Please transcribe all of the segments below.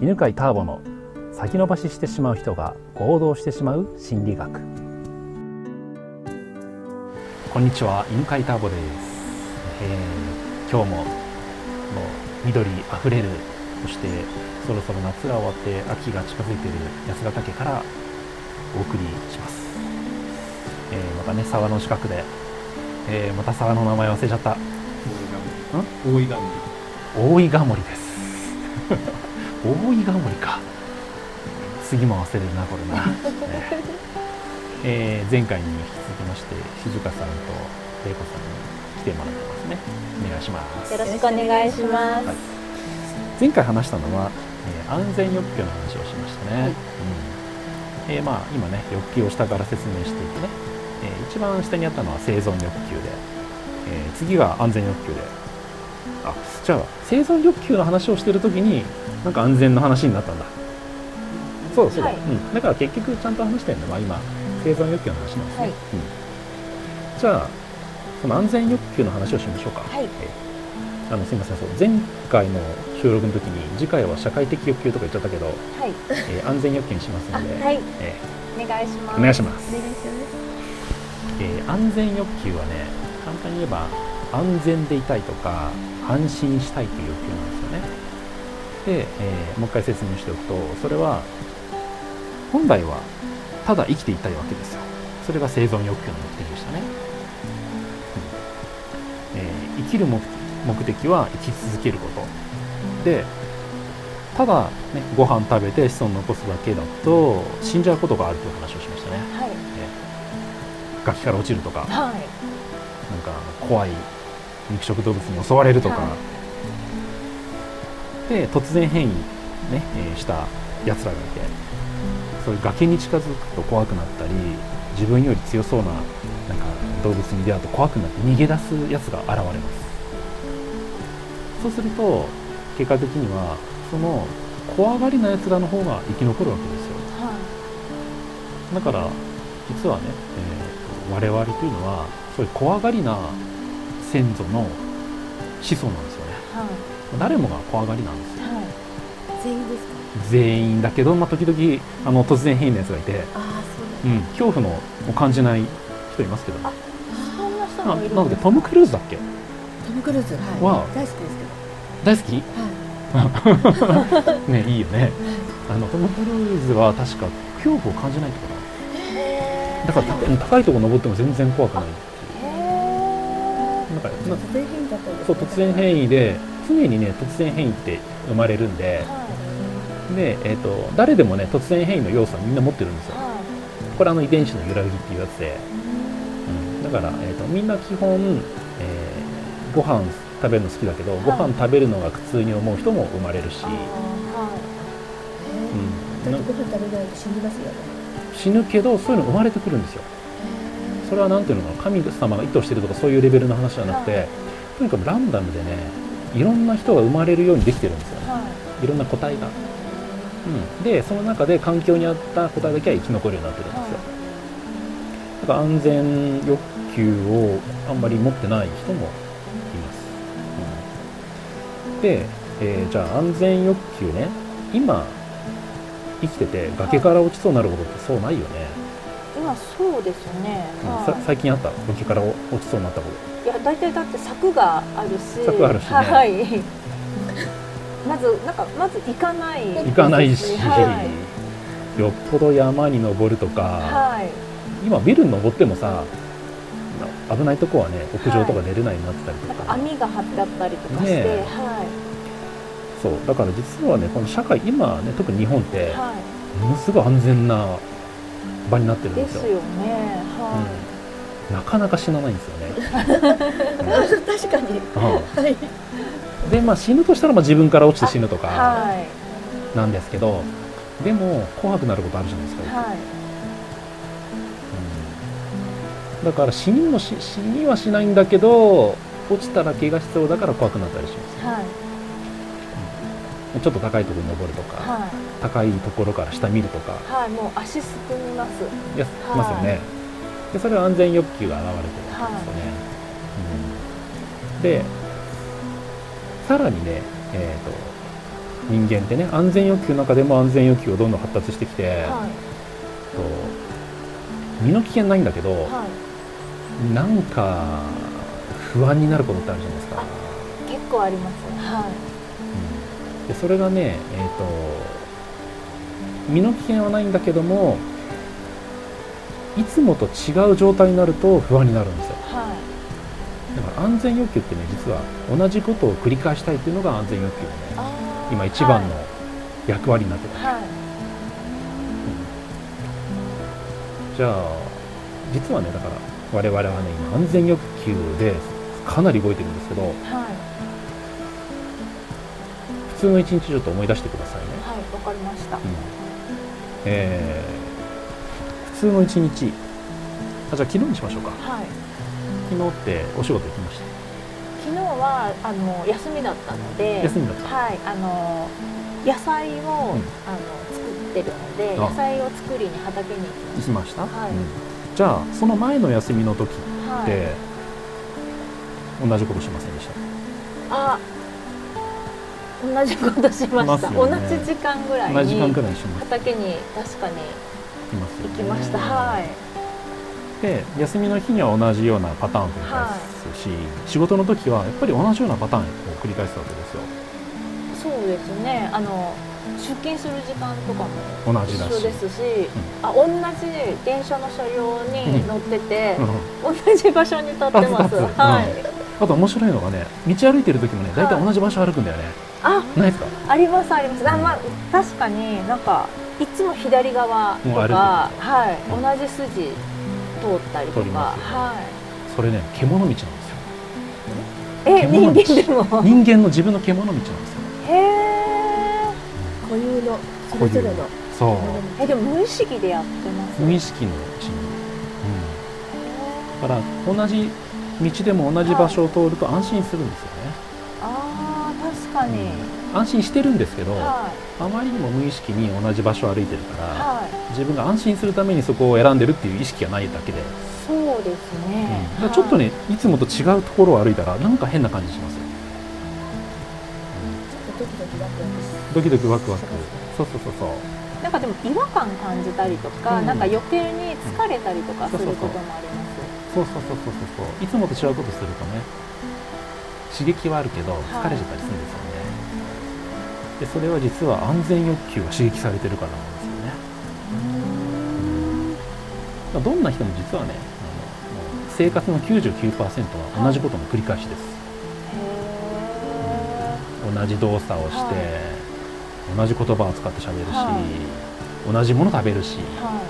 犬飼ターボの先延ばししてしまう人が行動してしまう心理学。こんにちは犬飼ターボです、えー、今日ももう緑あふれるそしてそろそろ夏が終わって秋が近づいている八ヶ岳からお送りします、えー、またね沢の近くで、えー、また沢の名前忘れちゃった。大井川大井川森です大井川森か。次も忘れるなこれな、ね。えー、前回に引き続きまして静香さんと玲子さんに来てもらってますね。お願いします。よろしくお願いします、はい、前回話したのは、えー、安全欲求の話をしましたね、はい、うん。えー、まあ今ね欲求を下から説明していてね、えー、一番下にあったのは生存欲求で、えー、次が安全欲求であじゃあ。生存欲求の話をしてる時になんか安全の話になったんだ。そうだそうだ、はい、うん、だから結局ちゃんと話してるのは今生存欲求の話なんですね、はい、うん、じゃあその安全欲求の話をしましょうか、はい、あのすみませんそう。前回の収録の時に次回は社会的欲求とか言っちゃったけど、はい。えー、安全欲求にしますので、はい。えー、お願いします。お願いします。えー、安全欲求はね簡単に言えば安全でいたいとか安心したいという欲求なんですよね。で、えー、もう一回説明しておくとそれは本来はただ生きていたいわけですよ。それが生存欲求の目的でしたね、うん。えー、生きる目的は生き続けること。でただ、ね、ご飯食べて子孫残すだけだと死んじゃうことがあるという話をしましたね、はい。えー、崖から落ちるとか、はい、なんか怖い肉食動物に襲われるとか、はい、で突然変異、ねえー、したやつらがいてそういう崖に近づくと怖くなったり自分より強そうななんか動物に出会うと怖くなって逃げ出すやつが現れます。そうすると結果的にはその怖がりなやつらの方が生き残るわけですよ、はい、だから実はね、えー、我々というのはそういう怖がりな先祖の子孫なんですよね、はい、誰もが怖がりなんですよ、はい、全員ですか？全員だけど、まあ、時々あの突然変異のやつがいてあそう、うん、恐怖のを感じない人いますけどあそんな人もいるなのでトム・クルーズだっけ？トム・クルーズ、はい、大好きですけど。大好き、はい、ねいいよね、あのトム・クルーズは確か恐怖を感じないってことだから高いところ登っても全然怖くないなんか突然変異だったんですそう突然変異で常にね突然変異って生まれるんで、はい、で、えーと、誰でもね突然変異の要素はみんな持ってるんですよ、はい、これあの遺伝子の揺らぎっていうやつで、うん、だから、えーと、みんな基本、えー、ご飯食べるの好きだけど、はい、ご飯食べるのが苦痛に思う人も生まれるし、はい。うん、食べないと死にますよね。死ぬけどそういうの生まれてくるんですよそれは何ていうのかな神様が意図してるとかそういうレベルの話じゃなくて、とにかくランダムでねいろんな人が生まれるようにできてるんですよね、はい、いろんな個体が、うん、でその中で環境に合った個体だけは生き残るようになってるんですよ、はい、だから安全欲求をあんまり持ってない人もいます、うん、で、えー、じゃあ安全欲求ね今生きてて崖から落ちそうになることってそうないよね、今そうですよね、うん、最近あった？崖から落ちそうになったこといや大体だって柵があるし。柵あるし、ね、はい。まずなんかまず行かない。行かないし、はい、よっぽど山に登るとか、はい、今ビルに登ってもさ危ないとこはね屋上とか出れないようになってたりとか。はい、網が張ってあったりとかして、ね、はい。そう。だから実はねこの社会今ね特に日本って、はい、ものすごい安全な場になってるんですよ。ですよね。はい、うん、なかなか死なないんですよね。確かに。はい。でまあ死ぬとしたらまあ自分から落ちて死ぬとかなんですけど、でも怖くなることあるじゃないですか。はい。うん、だから死にもし死にはしないんだけど落ちたら怪我しそうだから怖くなったりします。はい。ちょっと高いところに登るとか、はい、高いところから下見るとか。はいもう足すくみます。いや、はい、ますよね。でそれは安全欲求が現れてるわけですよね、はい。うん、でさらにね、えーと、人間ってね安全欲求の中でも安全欲求がどんどん発達してきて、はい。そう身の危険ないんだけど、はい。なんか不安になることってあるじゃないですか、結構ありますはうん、でそれがねえっ、と身の危険はないんだけどもいつもと違う状態になると不安になるんですよ。い。はだから安全欲求ってね実は同じことを繰り返したいっていうのが安全欲求のね今一番の役割になってる、はいはい。じゃあ実はねだから我々はね今安全欲求でかなり動いてるんですけどはい普通の一日ちょっと思い出してくださいね、はいわかりました。うん。えー普通の一日。あじゃあ昨日にしましょうか。はい。昨日ってお仕事行きまし昨日はあの休みだったので休みだった。はいあの野菜を、ん。あの作ってるのであ。野菜を作りに畑に行きた。行きました、はい。うん。じゃあその前の休みの時って、はい。同じことしませんでした？あ同じことしました。ね。同じ時間ぐらいに畑に確かに行きました、はい。で休みの日には同じようなパターンを繰り返すし、仕事の時はやっぱり同じようなパターンを繰り返すわけですよ。そうですね。あの出勤する時間とかも同じだし。一緒ですし、あ同じ電車の車両に乗ってて、うん。同じ場所に立ってます。はい、あと面白いのがね道歩いてる時もね大体同じ場所歩くんだよね、あないですか？ありますあります。あ、まあ、確かになんかいつも左側とか、はい、うん同じ筋通ったりとか、はそれね獣道なんですよ。い、え人間でも？人間の自分の獣道なんですよ。へえ固有のそれぞれのそう。えでも無意識でやってます？無意識のうちに、うん、だから同じ道でも同じ場所を通ると安心するんですよかに、安心してるんですけど、はあまりにも無意識に同じ場所を歩いてるかいら、はい。自分が安心するためにそこを選んでるっていう意識がないだけで、そうですね、だからちょっとねいつもと違うところを歩いたらなんか変な感じしますよ、ドキドキワクワクしドキドキワクワク。しますそうそう。そうそうなんかでも違和感感じたりとか、うん。なんか余計に疲れたりとかすることもあります、そうそうそう。そうそういつもと違うことするとね刺激はあるけど疲れちゃったりするんですでそれは実は安全欲求が刺激されてるからなんですよね。まあどんな人も実はね生活の99%は同じことの繰り返しです、へ同じ動作をして、は同じ言葉を使って喋るし、は同じもの食べるし、ーは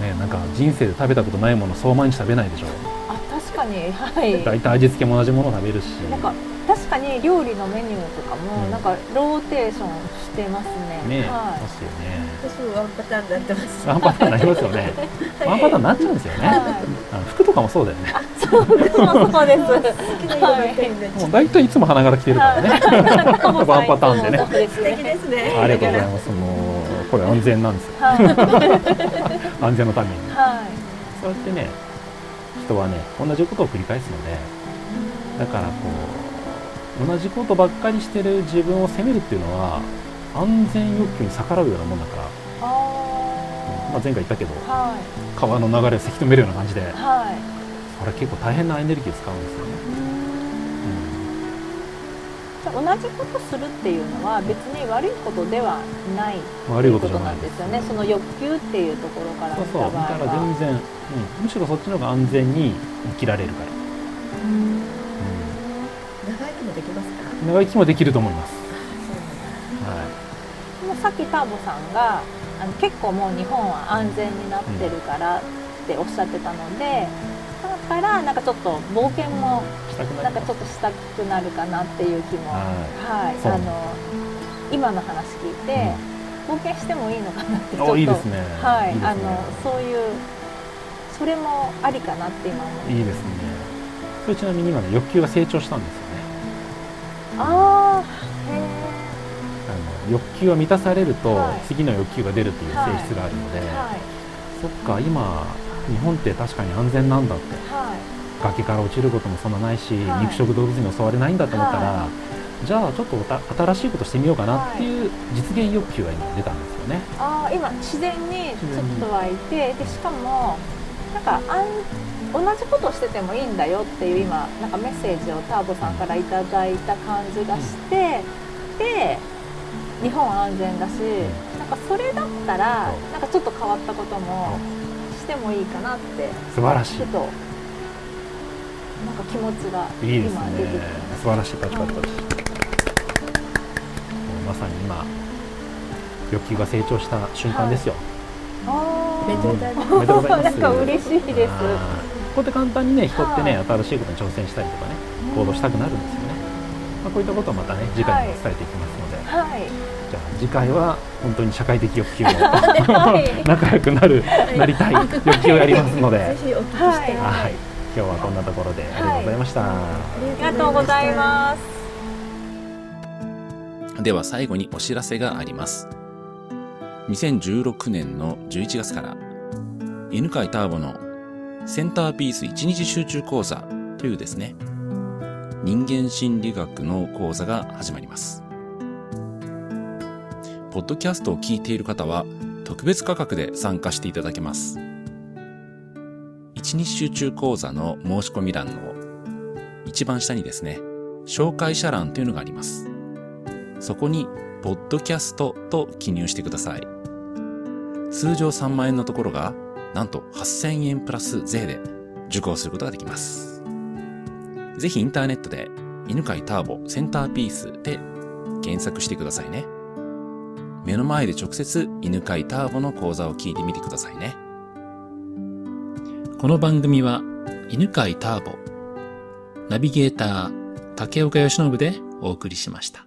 い。ね、なんか人生で食べたことないものそう毎日食べないでしょ。あ確かに。はい。大体味付けも同じもの食べるし。なんか確かに料理のメニューとかも、うん。なんかローテーションしてますね。ね、はますよね。私もワンパターンになってます。ワンパターンになりますよね。ワンパターンになっちゃうんですよね、はい。あの服とかもそうだよね。いそうそうです。好きな色ばっかりになっちゃもう大体いつも花柄着てるからね。ワンパターンでね。素敵ねですね。ありがとうございます。もうこれ安全なんですよ。はい。安全のために。はい。そうやってね人はね同じことを繰り返すのでだからこう同じことばっかりしてる自分を責めるっていうのは安全欲求に逆らうようなもんだから、あまあ、前回言ったけどーは川の流れをせき止めるような感じで。いはい。それ結構大変なエネルギーを使うんですよね、じゃあ同じことするっていうのは別に悪いことではないうん、悪いことじゃなないんでですすよね。その欲求っていうところからそうそう。だからは全然、うん、むしろそっちの方が安全に生きられるから、うん長生きもできますか？うん、長生きもできると思います、はでもさっきターボさんがあの結構もう日本は安全になってるからっておっしゃってたので、だからなんかちょっと冒険もなんかちょっとしたくなるかなっていう気も、はい、あの今の話聞いて、冒険してもいいのかなってちょっとおいいですね。はいいいですね。あのそういうそれもありかなって今思って。いいですね。それちなみに今ね欲求が成長したんですああへあの欲求が満たされると、はい。次の欲求が出るっていう性質があるので、えはい。そっか今日本って確かに安全なんだって。はい。崖から落ちることもそんなないし、はい。肉食動物に襲われないんだと思ったら、じゃあちょっと新しいことしてみようかなっていう実現欲求が今出たんですよね。あー今自然にちょっと湧いてでしかもなんかあん同じことをしててもいいんだよっていう今なんかメッセージをターボさんからいただいた感じがして、で日本は安全だし、なんかそれだったらなんかちょっと変わったこともしてもいいかなって素晴らしいちょっとなんか気持ちがいいです今出てきねて。素晴らしいパチパチパチ。まさに今欲求が成長した瞬間ですよ。あおめでとうございますおめでとうございますなんか嬉しいです。こうやって簡単にね人ってね、は新しいことに挑戦したりとかね行動したくなるんですよね。まあ、こういったことをまたね次回にも伝えていきますので、はい。じゃあ次回は本当に社会的欲求をはい 仲良くなるなりたい欲求をやりますので、ぜひお聞きしたい。はい、今日はこんなところでありがとうございました。ありがとうございます。では最後にお知らせがあります。2016年の11月から、犬飼ターボのセンターピース1日集中講座というですね、人間心理学の講座が始まります。ポッドキャストを聞いている方は特別価格で参加していただけます。1日集中講座の申し込み欄の一番下にですね、紹介者欄というのがあります。そこに、ポッドキャストと記入してください。通常3万円のところが、なんと8000円プラス税で受講することができます。ぜひインターネットで、犬飼ターボセンターピースで検索してくださいね。目の前で直接犬飼ターボの講座を聞いてみてくださいね。この番組は、犬飼ターボ、ナビゲーター、竹岡由伸でお送りしました。